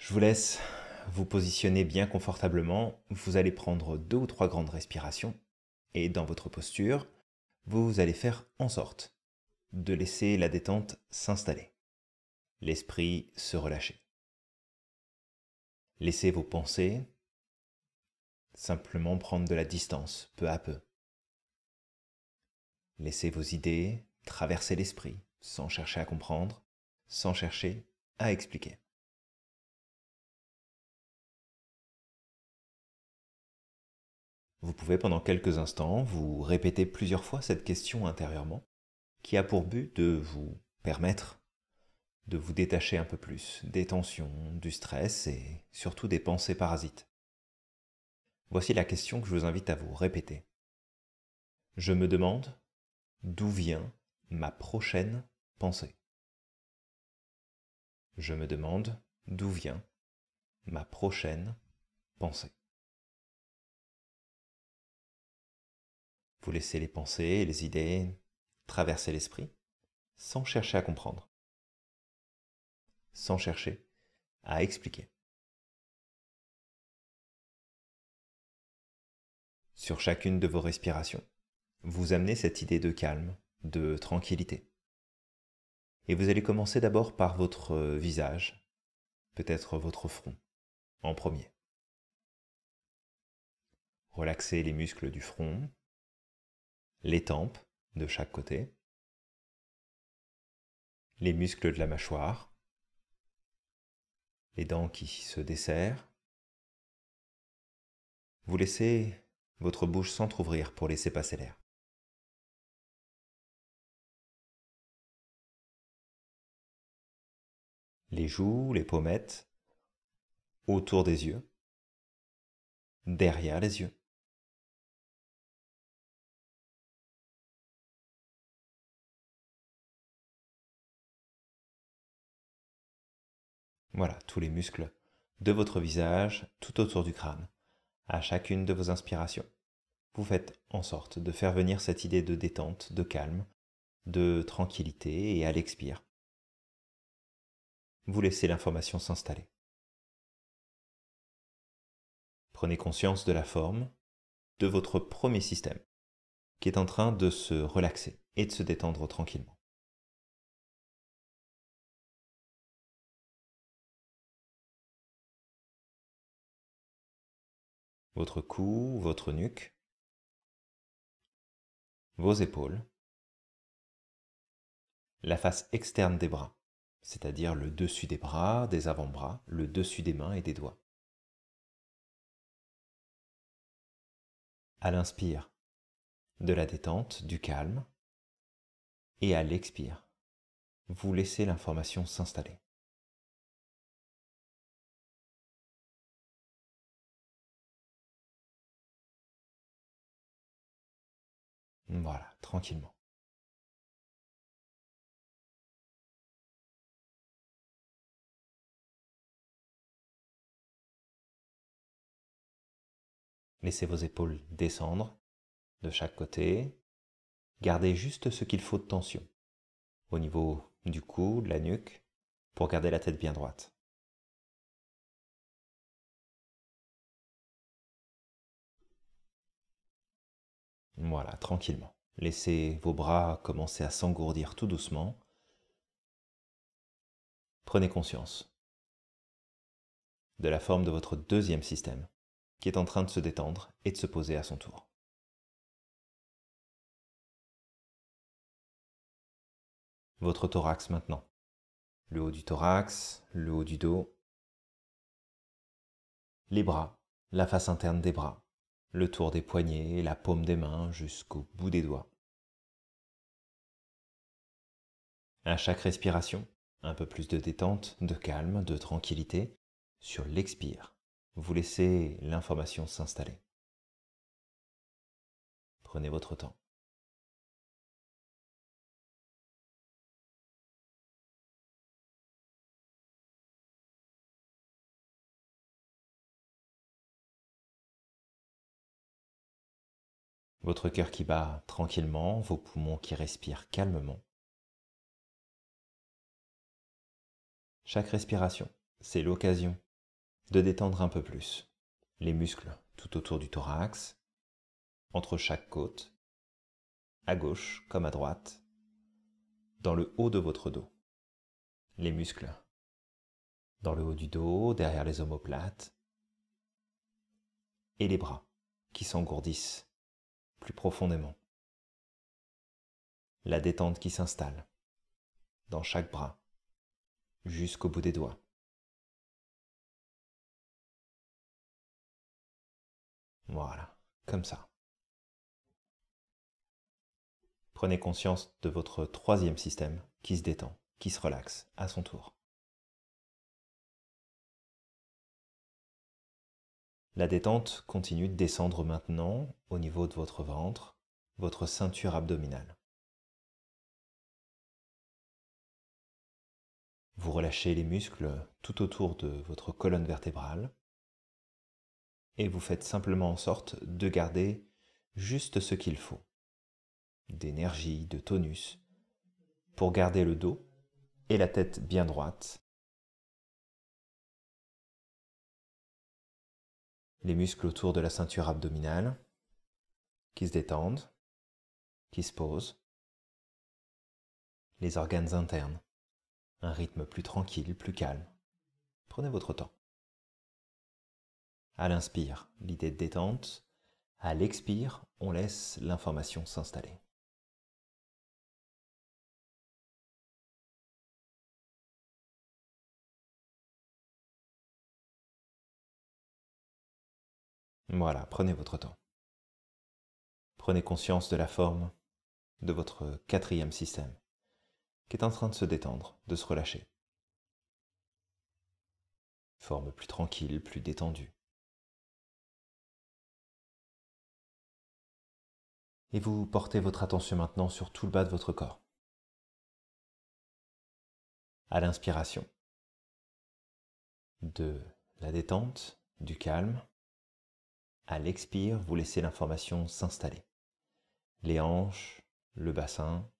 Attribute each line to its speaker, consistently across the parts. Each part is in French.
Speaker 1: Je vous laisse vous positionner bien confortablement. Vous allez prendre deux ou trois grandes respirations et dans votre posture, vous allez faire en sorte de laisser la détente s'installer, l'esprit se relâcher. Laissez vos pensées simplement prendre de la distance peu à peu. Laissez vos idées traverser l'esprit sans chercher à comprendre, sans chercher à expliquer. Vous pouvez pendant quelques instants vous répéter plusieurs fois cette question intérieurement qui a pour but de vous permettre de vous détacher un peu plus des tensions, du stress et surtout des pensées parasites. Voici la question que je vous invite à vous répéter. Je me demande d'où vient ma prochaine pensée. Je me demande d'où vient ma prochaine pensée. Vous laissez les pensées et les idées traverser l'esprit sans chercher à comprendre, sans chercher à expliquer. Sur chacune de vos respirations, vous amenez cette idée de calme, de tranquillité. Et vous allez commencer d'abord par votre visage, peut-être votre front, en premier. Relaxez les muscles du front, les tempes de chaque côté, les muscles de la mâchoire, les dents qui se desserrent. Vous laissez votre bouche s'entr'ouvrir pour laisser passer l'air. Les joues, les pommettes, autour des yeux, derrière les yeux. Voilà, tous les muscles de votre visage, tout autour du crâne, à chacune de vos inspirations. Vous faites en sorte de faire venir cette idée de détente, de calme, de tranquillité et à l'expire. Vous laissez l'information s'installer. Prenez conscience de la forme de votre premier système qui est en train de se relaxer et de se détendre tranquillement. Votre cou, votre nuque, vos épaules, la face externe des bras, c'est-à-dire le dessus des bras, des avant-bras, le dessus des mains et des doigts. À l'inspire, de la détente, du calme, et à l'expire, vous laissez l'information s'installer. Voilà, tranquillement. Laissez vos épaules descendre de chaque côté. Gardez juste ce qu'il faut de tension au niveau du cou, de la nuque, pour garder la tête bien droite. Voilà, tranquillement. Laissez vos bras commencer à s'engourdir tout doucement. Prenez conscience de la forme de votre deuxième système qui est en train de se détendre et de se poser à son tour. Votre thorax maintenant. Le haut du thorax, le haut du dos, les bras, la face interne des bras, le tour des poignets, la paume des mains jusqu'au bout des doigts. À chaque respiration, un peu plus de détente, de calme, de tranquillité. Sur l'expire, vous laissez l'information s'installer. Prenez votre temps. Votre cœur qui bat tranquillement, vos poumons qui respirent calmement. Chaque respiration, c'est l'occasion de détendre un peu plus les muscles tout autour du thorax, entre chaque côte, à gauche comme à droite, dans le haut de votre dos. Les muscles dans le haut du dos, derrière les omoplates, et les bras qui s'engourdissent plus profondément. La détente qui s'installe dans chaque bras, jusqu'au bout des doigts. Voilà, comme ça. Prenez conscience de votre troisième système qui se détend, qui se relaxe à son tour. La détente continue de descendre maintenant au niveau de votre ventre, votre ceinture abdominale. Vous relâchez les muscles tout autour de votre colonne vertébrale et vous faites simplement en sorte de garder juste ce qu'il faut, d'énergie, de tonus, pour garder le dos et la tête bien droite. Les muscles autour de la ceinture abdominale qui se détendent, qui se posent. Les organes internes, un rythme plus tranquille, plus calme. Prenez votre temps. À l'inspire, l'idée de détente. À l'expire, on laisse l'information s'installer. Voilà, prenez votre temps. Prenez conscience de la forme de votre quatrième système qui est en train de se détendre, de se relâcher. Forme plus tranquille, plus détendue. Et vous portez votre attention maintenant sur tout le bas de votre corps. À l'inspiration, de la détente, du calme. À l'expire, vous laissez l'information s'installer. Les hanches, le bassin,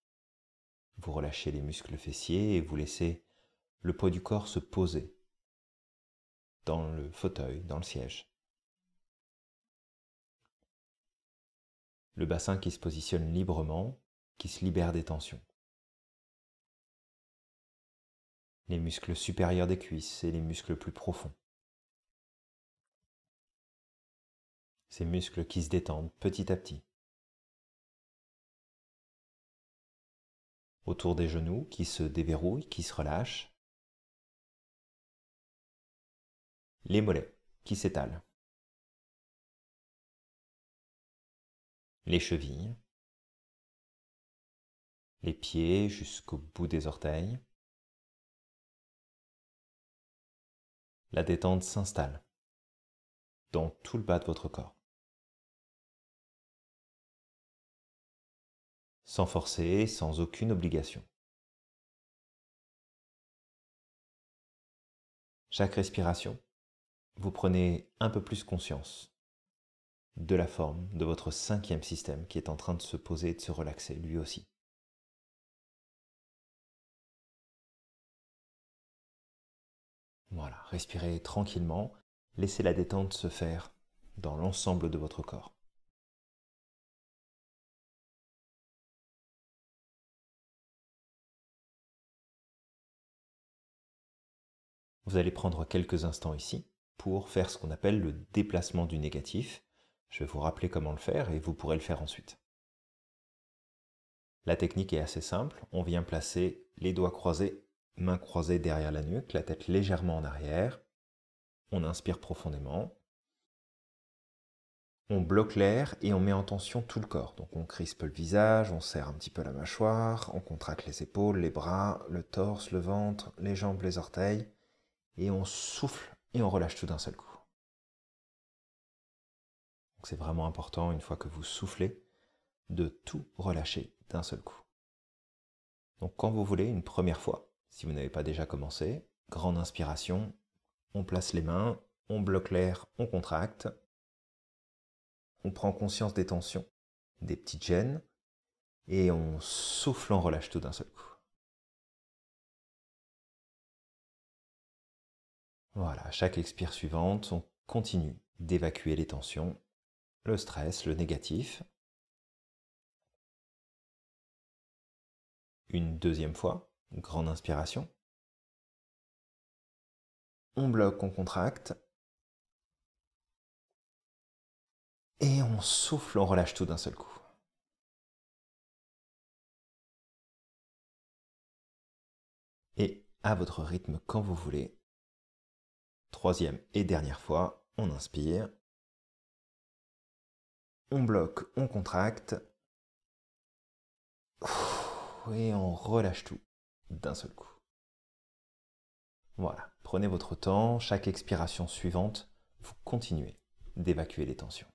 Speaker 1: vous relâchez les muscles fessiers et vous laissez le poids du corps se poser dans le fauteuil, dans le siège. le bassin qui se positionne librement, qui se libère des tensions. Les muscles supérieurs des cuisses et les muscles plus profonds. Ces muscles qui se détendent petit à petit. Autour des genoux qui se déverrouillent, qui se relâchent. Les mollets qui s'étalent. les chevilles, les pieds jusqu'au bout des orteils. La détente s'installe dans tout le bas de votre corps. Sans forcer, sans aucune obligation. Chaque respiration, vous prenez un peu plus conscience de la forme de votre cinquième système qui est en train de se poser et de se relaxer lui aussi. Voilà, respirez tranquillement, laissez la détente se faire dans l'ensemble de votre corps. Vous allez prendre quelques instants ici pour faire ce qu'on appelle le déplacement du négatif, je vais vous rappeler comment le faire et vous pourrez le faire ensuite. La technique est assez simple. On vient placer les doigts croisés, mains croisées derrière la nuque, la tête légèrement en arrière. On inspire profondément. On bloque l'air et on met en tension tout le corps. Donc on crispe le visage, on serre un petit peu la mâchoire, on contracte les épaules, les bras, le torse, le ventre, les jambes, les orteils. Et on souffle et on relâche tout d'un seul coup c'est vraiment important, une fois que vous soufflez, de tout relâcher d'un seul coup. Donc quand vous voulez, une première fois, si vous n'avez pas déjà commencé, grande inspiration, on place les mains, on bloque l'air, on contracte, on prend conscience des tensions, des petites gênes, et on souffle, on relâche tout d'un seul coup. Voilà, chaque expire suivante, on continue d'évacuer les tensions, le stress, le négatif. Une deuxième fois, grande inspiration. On bloque, on contracte. Et on souffle, on relâche tout d'un seul coup. Et à votre rythme quand vous voulez. Troisième et dernière fois, on inspire. On bloque, on contracte. Et on relâche tout d'un seul coup. Voilà, prenez votre temps, chaque expiration suivante, vous continuez d'évacuer les tensions.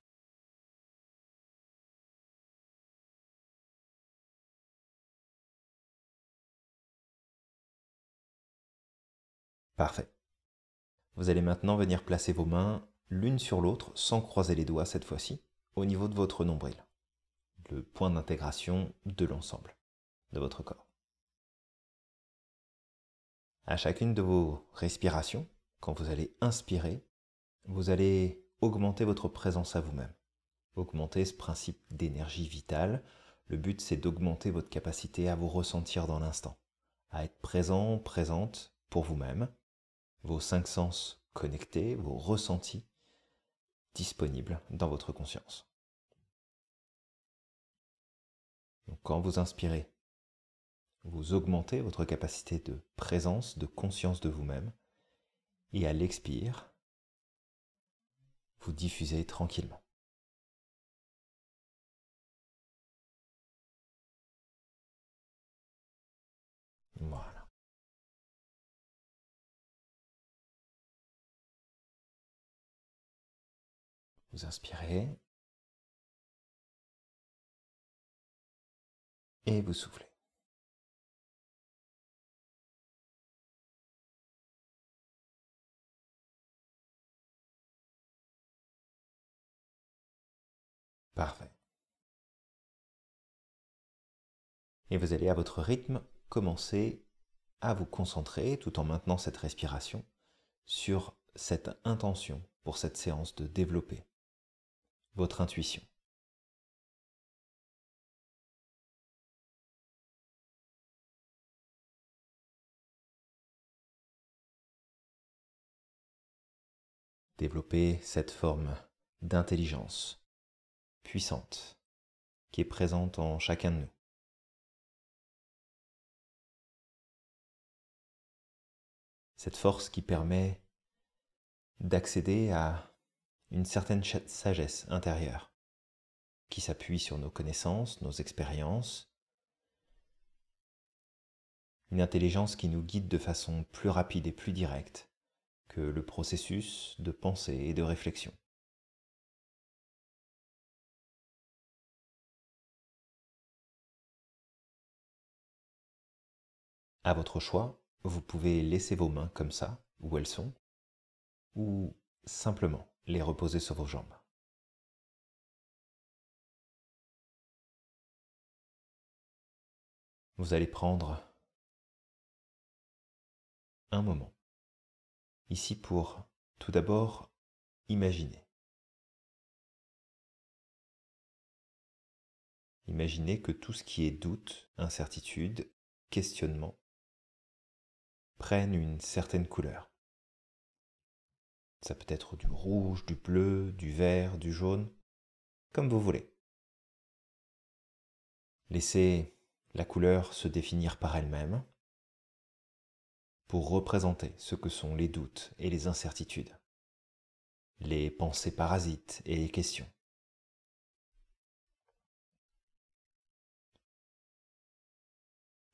Speaker 1: Parfait. Vous allez maintenant venir placer vos mains l'une sur l'autre sans croiser les doigts cette fois-ci, au niveau de votre nombril, le point d'intégration de l'ensemble de votre corps. À chacune de vos respirations, quand vous allez inspirer, vous allez augmenter votre présence à vous-même, augmenter ce principe d'énergie vitale. Le but, c'est d'augmenter votre capacité à vous ressentir dans l'instant, à être présent, présente pour vous-même, vos cinq sens connectés, vos ressentis disponibles dans votre conscience. Quand vous inspirez, vous augmentez votre capacité de présence, de conscience de vous-même, et à l'expire, vous diffusez tranquillement. Vous inspirez. Et vous soufflez. Parfait. Et vous allez à votre rythme commencer à vous concentrer, tout en maintenant cette respiration, sur cette intention pour cette séance de développer votre intuition. Développer cette forme d'intelligence puissante qui est présente en chacun de nous. Cette force qui permet d'accéder à une certaine sagesse intérieure qui s'appuie sur nos connaissances, nos expériences, une intelligence qui nous guide de façon plus rapide et plus directe que le processus de pensée et de réflexion. À votre choix, vous pouvez laisser vos mains comme ça, où elles sont, ou simplement les reposer sur vos jambes. Vous allez prendre un moment ici pour tout d'abord imaginer. Imaginez que tout ce qui est doute, incertitude, questionnement prenne une certaine couleur. Ça peut être du rouge, du bleu, du vert, du jaune, comme vous voulez. Laissez la couleur se définir par elle-même pour représenter ce que sont les doutes et les incertitudes, les pensées parasites et les questions.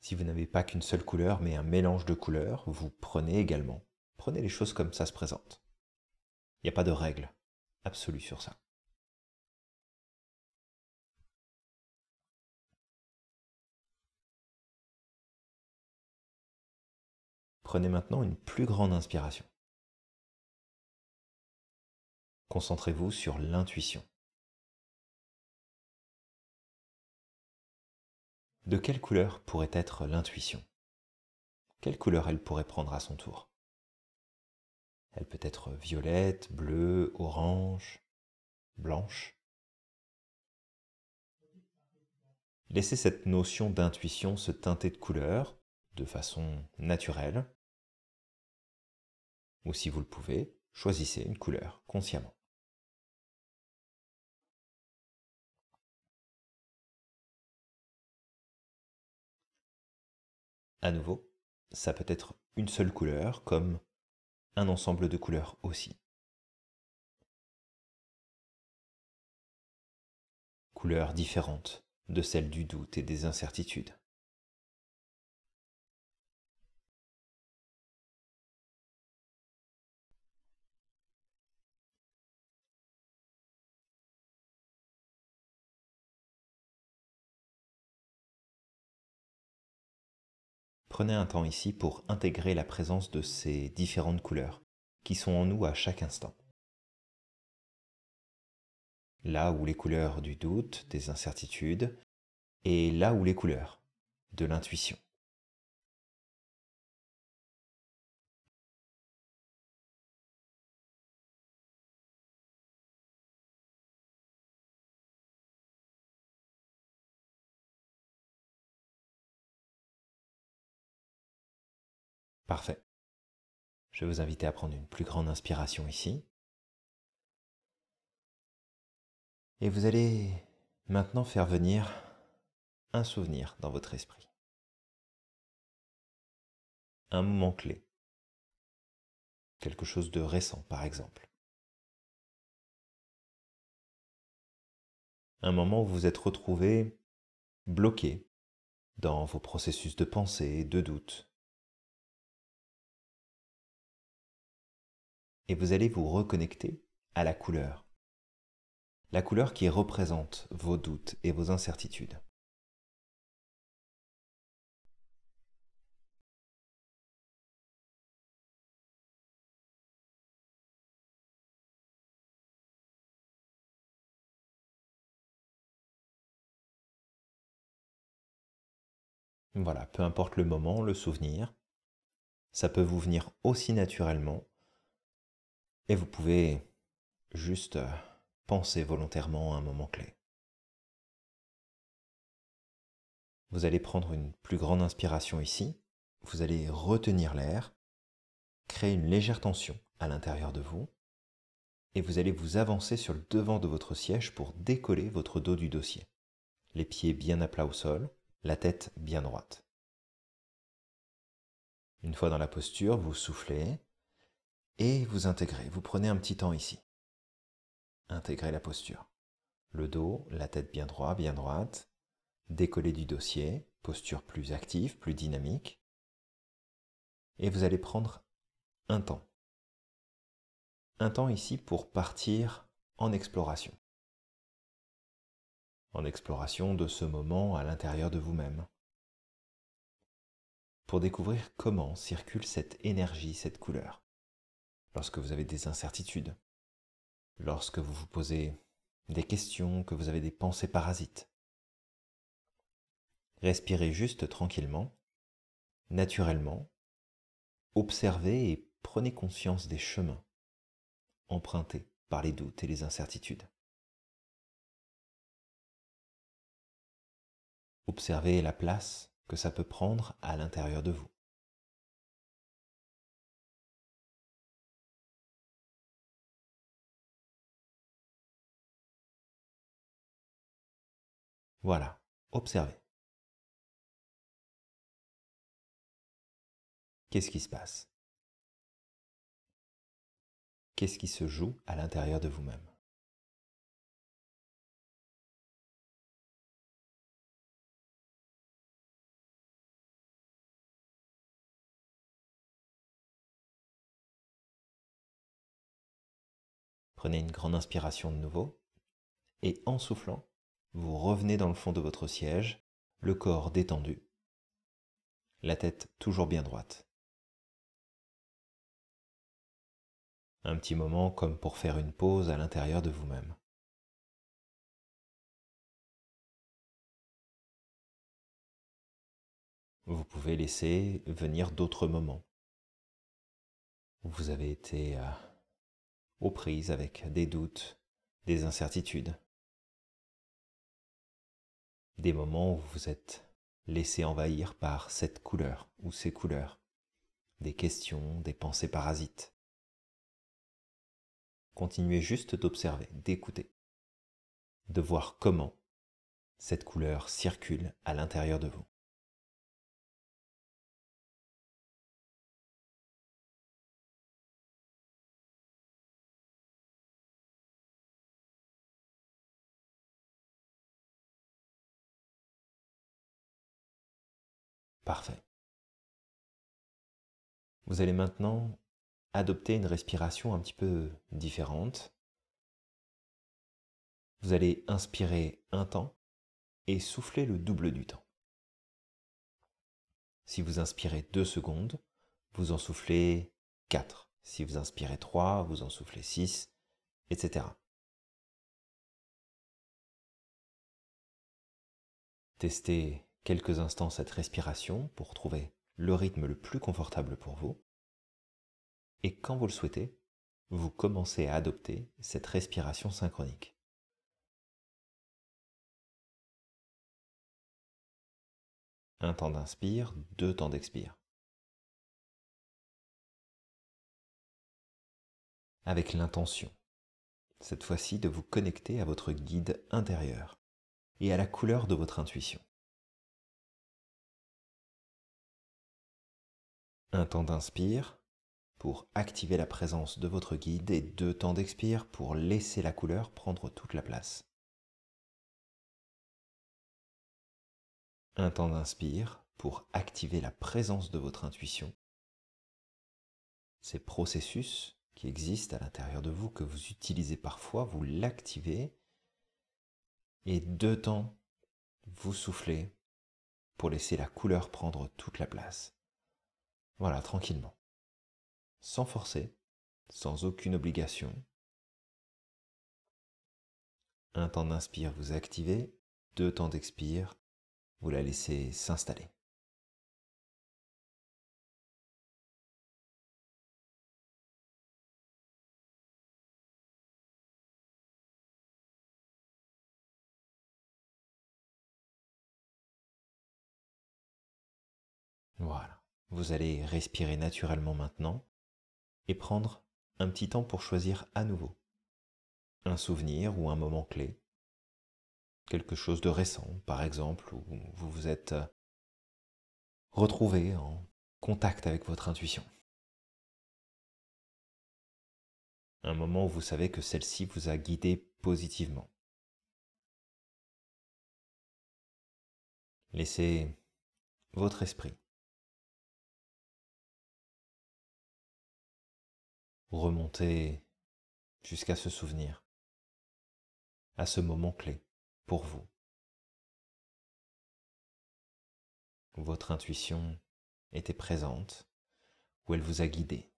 Speaker 1: Si vous n'avez pas qu'une seule couleur mais un mélange de couleurs, vous prenez également. Prenez les choses comme ça se présente. Il n'y a pas de règle absolue sur ça. Prenez maintenant une plus grande inspiration. Concentrez-vous sur l'intuition. De quelle couleur pourrait être l'intuition? Quelle couleur elle pourrait prendre à son tour? Elle peut être violette, bleue, orange, blanche. Laissez cette notion d'intuition se teinter de couleurs de façon naturelle. Ou si vous le pouvez, choisissez une couleur consciemment. À nouveau, ça peut être une seule couleur comme un ensemble de couleurs aussi. Couleurs différentes de celles du doute et des incertitudes. Prenez un temps ici pour intégrer la présence de ces différentes couleurs qui sont en nous à chaque instant. Là où les couleurs du doute, des incertitudes, et là où les couleurs de l'intuition. Parfait. Je vais vous inviter à prendre une plus grande inspiration ici. Et vous allez maintenant faire venir un souvenir dans votre esprit. Un moment clé. Quelque chose de récent, par exemple. Un moment où vous êtes retrouvé bloqué dans vos processus de pensée, de doute, et vous allez vous reconnecter à la couleur. La couleur qui représente vos doutes et vos incertitudes. Voilà, peu importe le moment, le souvenir, ça peut vous venir aussi naturellement et vous pouvez juste euh, penser volontairement à un moment clé. Vous allez prendre une plus grande inspiration ici, vous allez retenir l'air, créer une légère tension à l'intérieur de vous, et vous allez vous avancer sur le devant de votre siège pour décoller votre dos du dossier. Les pieds bien à plat au sol, la tête bien droite. Une fois dans la posture, vous soufflez et vous intégrez. Vous prenez un petit temps ici. Intégrez la posture. Le dos, la tête bien droite, bien droite. Décoller du dossier, posture plus active, plus dynamique. Et vous allez prendre un temps. Un temps ici pour partir en exploration. En exploration de ce moment à l'intérieur de vous-même. Pour découvrir comment circule cette énergie, cette couleur lorsque vous avez des incertitudes, lorsque vous vous posez des questions, que vous avez des pensées parasites. Respirez juste tranquillement, naturellement, observez et prenez conscience des chemins empruntés par les doutes et les incertitudes. Observez la place que ça peut prendre à l'intérieur de vous. Voilà, observez. Qu'est-ce qui se passe? Qu'est-ce qui se joue à l'intérieur de vous-même? Prenez une grande inspiration de nouveau et en soufflant, vous revenez dans le fond de votre siège, le corps détendu, la tête toujours bien droite. Un petit moment comme pour faire une pause à l'intérieur de vous-même. Vous pouvez laisser venir d'autres moments. vous avez été euh, aux prises avec des doutes, des incertitudes, des moments où vous vous êtes laissé envahir par cette couleur ou ces couleurs, des questions, des pensées parasites. Continuez juste d'observer, d'écouter, de voir comment cette couleur circule à l'intérieur de vous. Parfait. Vous allez maintenant adopter une respiration un petit peu différente. Vous allez inspirer un temps et souffler le double du temps. Si vous inspirez 2 secondes, vous en soufflez 4. Si vous inspirez 3, vous en soufflez 6, etc. Testez quelques instants cette respiration pour trouver le rythme le plus confortable pour vous. Et quand vous le souhaitez, vous commencez à adopter cette respiration synchronique. Un temps d'inspire, deux temps d'expire. Avec l'intention, cette fois-ci, de vous connecter à votre guide intérieur et à la couleur de votre intuition. Un temps d'inspire pour activer la présence de votre guide et deux temps d'expire pour laisser la couleur prendre toute la place. Un temps d'inspire pour activer la présence de votre intuition. Ces processus qui existent à l'intérieur de vous, que vous utilisez parfois, vous l'activez. Et deux temps, vous soufflez pour laisser la couleur prendre toute la place. Voilà, tranquillement. Sans forcer, sans aucune obligation. Un temps d'inspire, vous activez. Deux temps d'expire, vous la laissez s'installer. Vous allez respirer naturellement maintenant et prendre un petit temps pour choisir à nouveau un souvenir ou un moment clé, quelque chose de récent par exemple, où vous vous êtes euh, retrouvé en contact avec votre intuition. Un moment où vous savez que celle-ci vous a guidé positivement. Laissez votre esprit remonter jusqu'à ce souvenir, à ce moment clé pour vous. Votre intuition était présente, ou elle vous a guidé.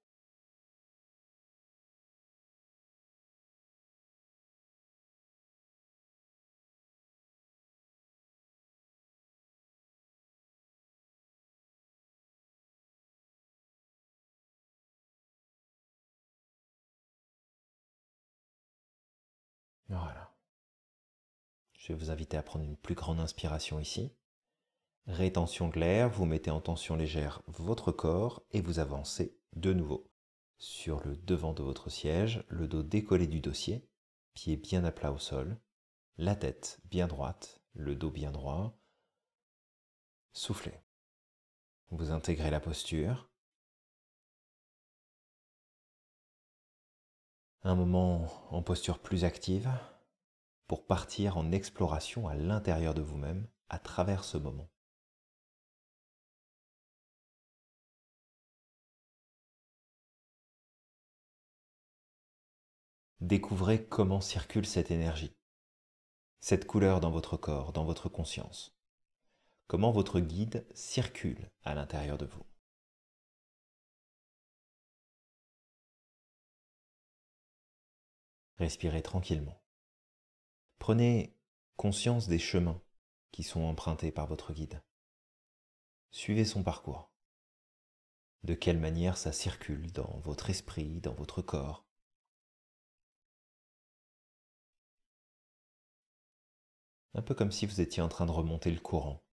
Speaker 1: Voilà. Je vais vous inviter à prendre une plus grande inspiration ici. Rétention de l'air, vous mettez en tension légère votre corps et vous avancez de nouveau sur le devant de votre siège, le dos décollé du dossier, pieds bien à plat au sol, la tête bien droite, le dos bien droit. Soufflez. Vous intégrez la posture. Un moment en posture plus active pour partir en exploration à l'intérieur de vous-même à travers ce moment. Découvrez comment circule cette énergie, cette couleur dans votre corps, dans votre conscience, comment votre guide circule à l'intérieur de vous. Respirez tranquillement. Prenez conscience des chemins qui sont empruntés par votre guide. Suivez son parcours. de quelle manière ça circule dans votre esprit, dans votre corps. Un peu comme si vous étiez en train de remonter le courant,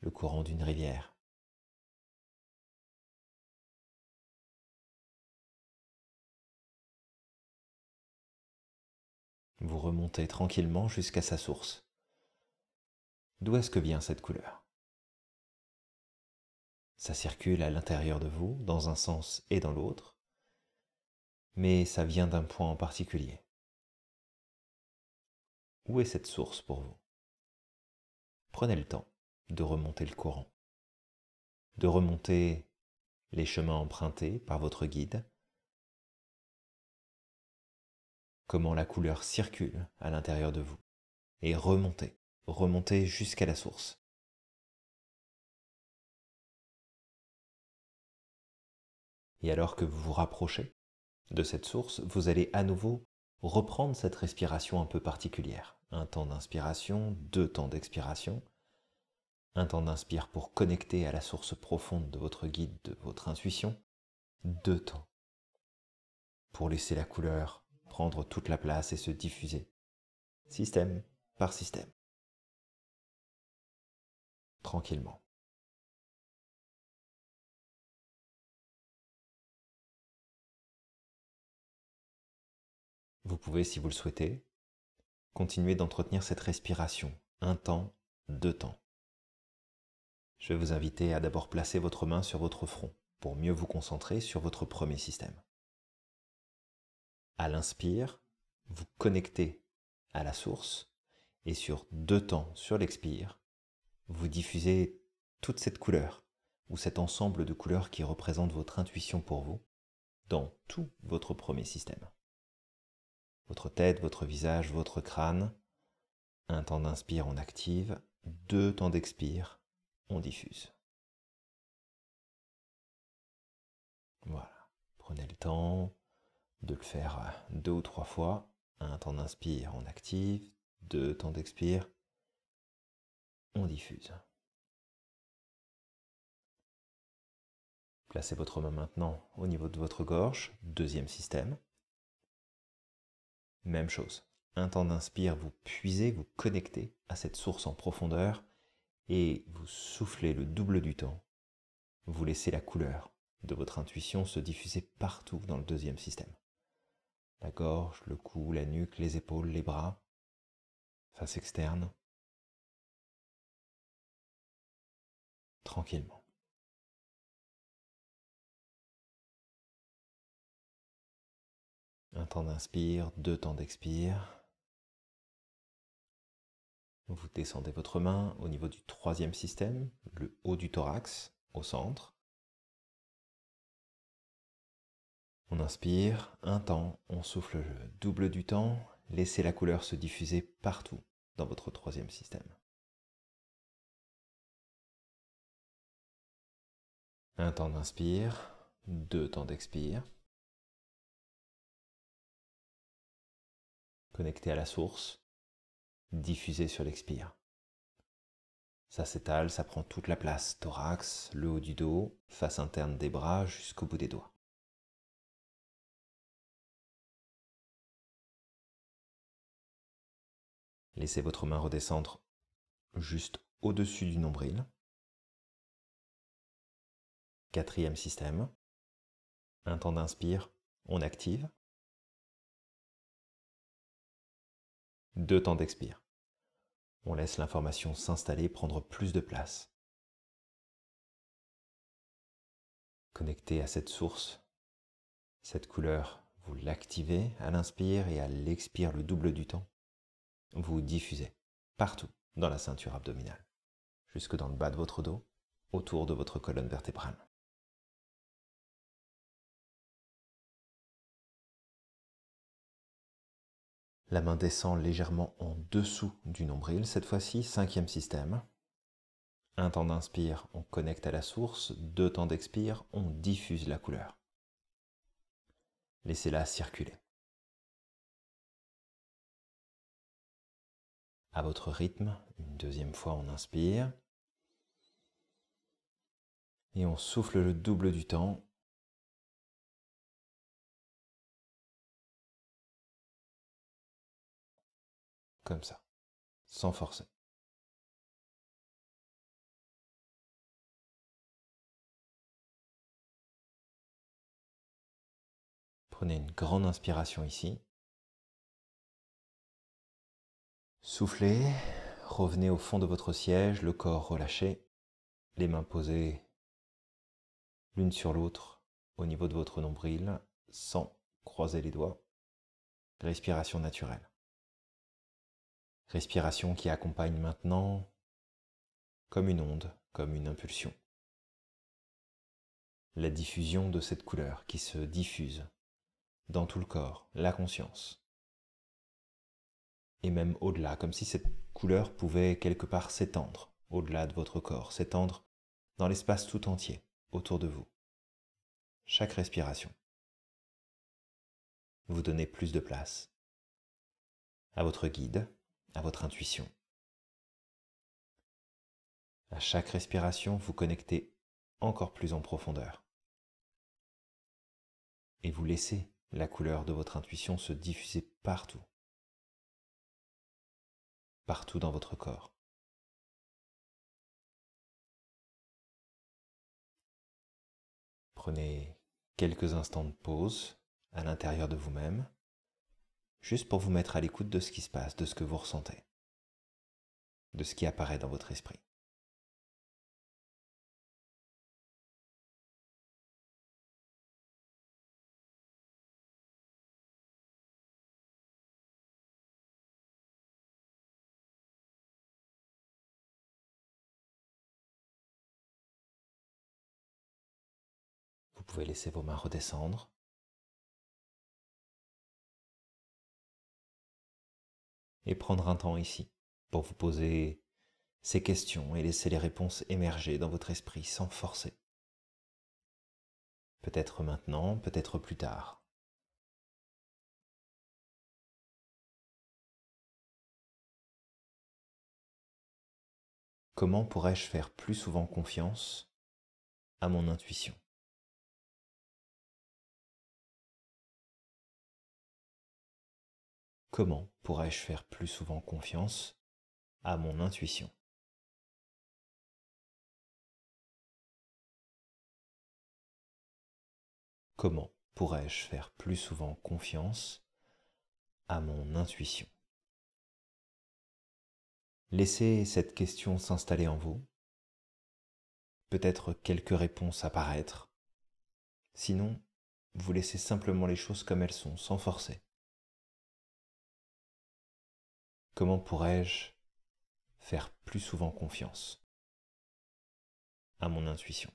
Speaker 1: le courant d'une rivière. Vous remontez tranquillement jusqu'à sa source. D'où est-ce que vient cette couleur? Ça circule à l'intérieur de vous, dans un sens et dans l'autre, mais ça vient d'un point en particulier. Où est cette source pour vous? Prenez le temps de remonter le courant, de remonter les chemins empruntés par votre guide, comment la couleur circule à l'intérieur de vous, et remontez, remontez jusqu'à la source. Et alors que vous vous rapprochez de cette source, vous allez à nouveau reprendre cette respiration un peu particulière. Un temps d'inspiration, deux temps d'expiration. Un temps d'inspire pour connecter à la source profonde de votre guide, de votre intuition. Deux temps pour laisser la couleur prendre toute la place et se diffuser, système par système, tranquillement. Vous pouvez, si vous le souhaitez, continuer d'entretenir cette respiration, un temps, deux temps. Je vais vous inviter à d'abord placer votre main sur votre front pour mieux vous concentrer sur votre premier système. À l'inspire, vous connectez à la source et sur deux temps sur l'expire, vous diffusez toute cette couleur ou cet ensemble de couleurs qui représente votre intuition pour vous dans tout votre premier système. Votre tête, votre visage, votre crâne. Un temps d'inspire, on active. Deux temps d'expire, on diffuse. Voilà. Prenez le temps de le faire euh, deux ou trois fois. Un temps d'inspire, on active. Deux temps d'expire, on diffuse. Placez votre main maintenant au niveau de votre gorge, deuxième système. Même chose. Un temps d'inspire, vous puisez, vous connectez à cette source en profondeur et vous soufflez le double du temps. Vous laissez la couleur de votre intuition se diffuser partout dans le deuxième système la gorge, le cou, la nuque, les épaules, les bras, face externe, tranquillement. Un temps d'inspire, deux temps d'expire. Vous descendez votre main au niveau du troisième système, le haut du thorax, au centre. On inspire un temps, on souffle le double du temps, laissez la couleur se diffuser partout dans votre troisième système. Un temps d'inspire, deux temps d'expire. Connecté à la source, diffusé sur l'expire. Ça s'étale, ça prend toute la place, thorax, le haut du dos, face interne des bras jusqu'au bout des doigts. Laissez votre main redescendre juste au-dessus du nombril. Quatrième système. Un temps d'inspire, on active. Deux temps d'expire. On laisse l'information s'installer, prendre plus de place. Connecté à cette source, cette couleur, vous l'activez à l'inspire et à l'expire le double du temps vous diffusez partout dans la ceinture abdominale, jusque dans le bas de votre dos, autour de votre colonne vertébrale. La main descend légèrement en dessous du nombril, cette fois-ci, cinquième système. Un temps d'inspire, on connecte à la source, deux temps d'expire, on diffuse la couleur. Laissez-la circuler. À votre rythme. Une deuxième fois, on inspire. Et on souffle le double du temps. Comme ça, sans forcer. Prenez une grande inspiration ici. Soufflez, revenez au fond de votre siège, le corps relâché, les mains posées l'une sur l'autre au niveau de votre nombril, sans croiser les doigts. Respiration naturelle. Respiration qui accompagne maintenant comme une onde, comme une impulsion. La diffusion de cette couleur qui se diffuse dans tout le corps, la conscience. Et même au-delà, comme si cette couleur pouvait quelque part s'étendre au-delà de votre corps, s'étendre dans l'espace tout entier autour de vous. Chaque respiration. Vous donnez plus de place à votre guide, à votre intuition. À chaque respiration, vous connectez encore plus en profondeur. Et vous laissez la couleur de votre intuition se diffuser partout, partout dans votre corps. Prenez quelques instants de pause à l'intérieur de vous-même, juste pour vous mettre à l'écoute de ce qui se passe, de ce que vous ressentez, de ce qui apparaît dans votre esprit. Pouvez laisser vos mains redescendre. Et prendre un temps ici pour vous poser ces questions et laisser les réponses émerger dans votre esprit sans forcer. Peut-être maintenant, peut-être plus tard. Comment pourrais-je faire plus souvent confiance à mon intuition? Comment pourrais-je faire plus souvent confiance à mon intuition? Comment pourrais-je faire plus souvent confiance à mon intuition? Laissez cette question s'installer en vous, peut-être quelques réponses apparaître, sinon vous laissez simplement les choses comme elles sont, sans forcer. Comment pourrais-je faire plus souvent confiance à mon intuition?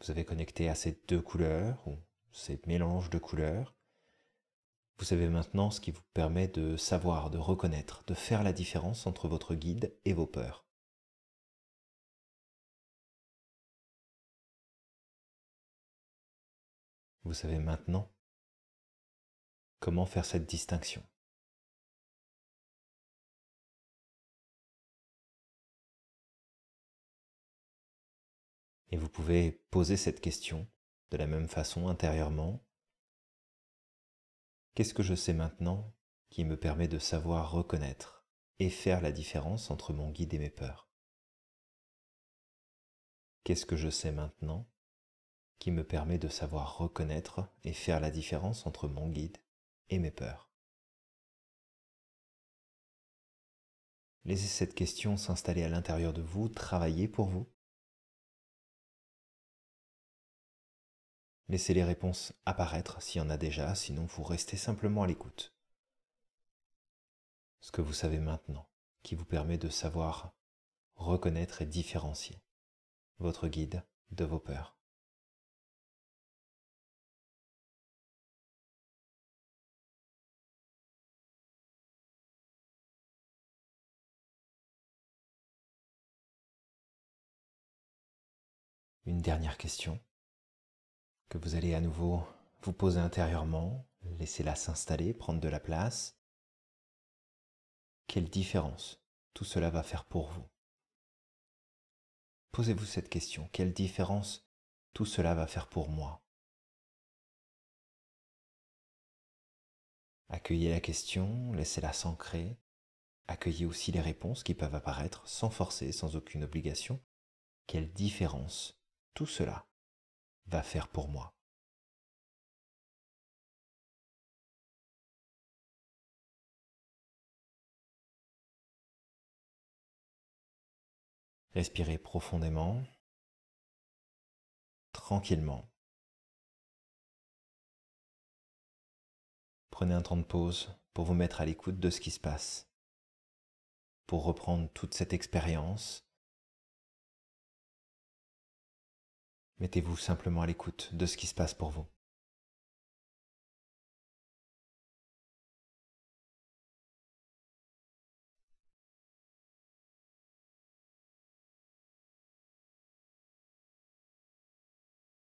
Speaker 1: Vous avez connecté à ces deux couleurs ou ces mélanges de couleurs vous savez maintenant ce qui vous permet de savoir, de reconnaître, de faire la différence entre votre guide et vos peurs. Vous savez maintenant comment faire cette distinction. Et vous pouvez poser cette question de la même façon intérieurement Qu'est-ce que je sais maintenant qui me permet de savoir reconnaître et faire la différence entre mon guide et mes peurs? Qu'est-ce que je sais maintenant qui me permet de savoir reconnaître et faire la différence entre mon guide et mes peurs? Laissez cette question s'installer à l'intérieur de vous, travailler pour vous. Laissez les réponses apparaître s'il y en a déjà, sinon vous restez simplement à l'écoute. Ce que vous savez maintenant, qui vous permet de savoir reconnaître et différencier votre guide de vos peurs. une dernière question que vous allez à nouveau vous poser intérieurement, laissez-la s'installer, prendre de la place. Quelle différence tout cela va faire pour vous? Posez-vous cette question, quelle différence tout cela va faire pour moi? Accueillez la question, laissez-la s'ancrer, accueillez aussi les réponses qui peuvent apparaître sans forcer, sans aucune obligation. Quelle différence tout cela va faire pour moi Respirez profondément, tranquillement. Prenez un temps de pause pour vous mettre à l'écoute de ce qui se passe, pour reprendre toute cette expérience. Mettez-vous simplement à l'écoute de ce qui se passe pour vous.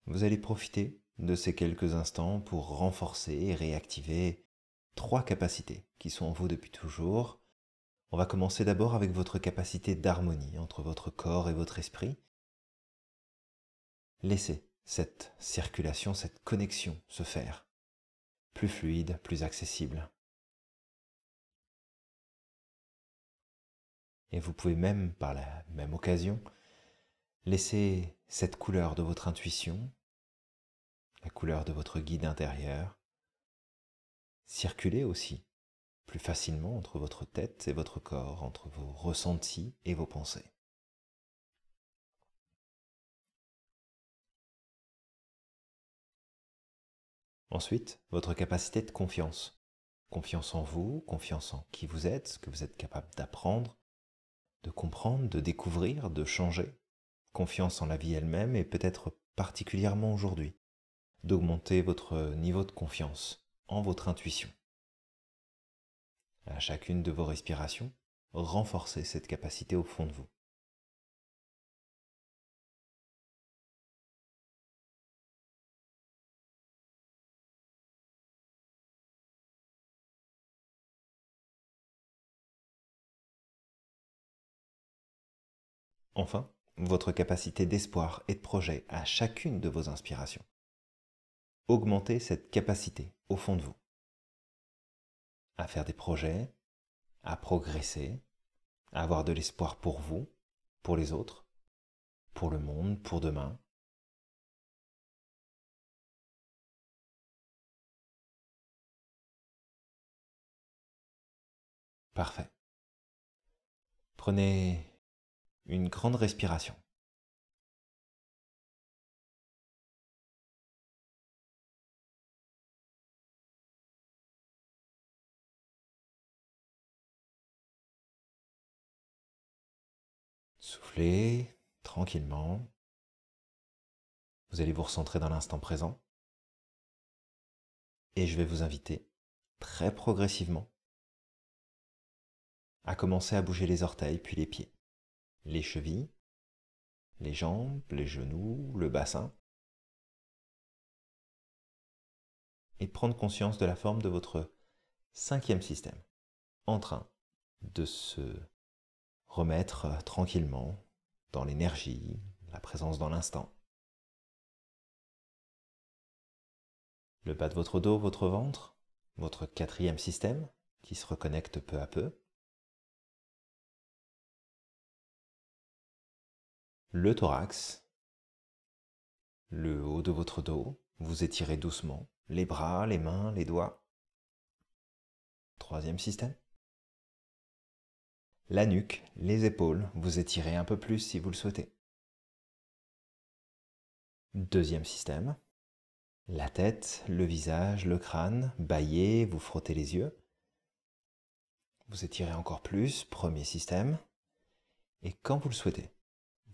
Speaker 1: Vous allez profiter de ces quelques instants pour renforcer et réactiver trois capacités qui sont en vous depuis toujours. On va commencer d'abord avec votre capacité d'harmonie entre votre corps et votre esprit. Laissez cette circulation, cette connexion se faire plus fluide, plus accessible. Et vous pouvez même, par la même occasion, laisser cette couleur de votre intuition la couleur de votre guide intérieur. Circulez aussi plus facilement entre votre tête et votre corps, entre vos ressentis et vos pensées. Ensuite, votre capacité de confiance. Confiance en vous, confiance en qui vous êtes, ce que vous êtes capable d'apprendre, de comprendre, de découvrir, de changer. Confiance en la vie elle-même et peut-être particulièrement aujourd'hui d'augmenter votre niveau de confiance en votre intuition. À chacune de vos respirations, renforcez cette capacité au fond de vous. Enfin, votre capacité d'espoir et de projet à chacune de vos inspirations augmenter cette capacité au fond de vous à faire des projets, à progresser, à avoir de l'espoir pour vous, pour les autres, pour le monde, pour demain. Parfait. Prenez une grande respiration. Soufflez tranquillement. Vous allez vous recentrer dans l'instant présent. Et je vais vous inviter très progressivement à commencer à bouger les orteils puis les pieds, les chevilles, les jambes, les genoux, le bassin. Et prendre conscience de la forme de votre cinquième système en train de se remettre tranquillement dans l'énergie, la présence dans l'instant. Le bas de votre dos, votre ventre, votre quatrième système qui se reconnecte peu à peu. Le thorax, le haut de votre dos, vous étirez doucement, les bras, les mains, les doigts. Troisième système la nuque, les épaules, vous étirez un peu plus si vous le souhaitez. Deuxième système, la tête, le visage, le crâne, baillez, vous frottez les yeux. Vous étirez encore plus, premier système. Et quand vous le souhaitez,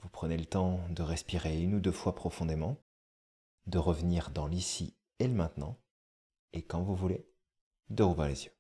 Speaker 1: vous prenez le temps de respirer une ou deux fois profondément, de revenir dans l'ici et le maintenant, et quand vous voulez, de rouvrir les yeux.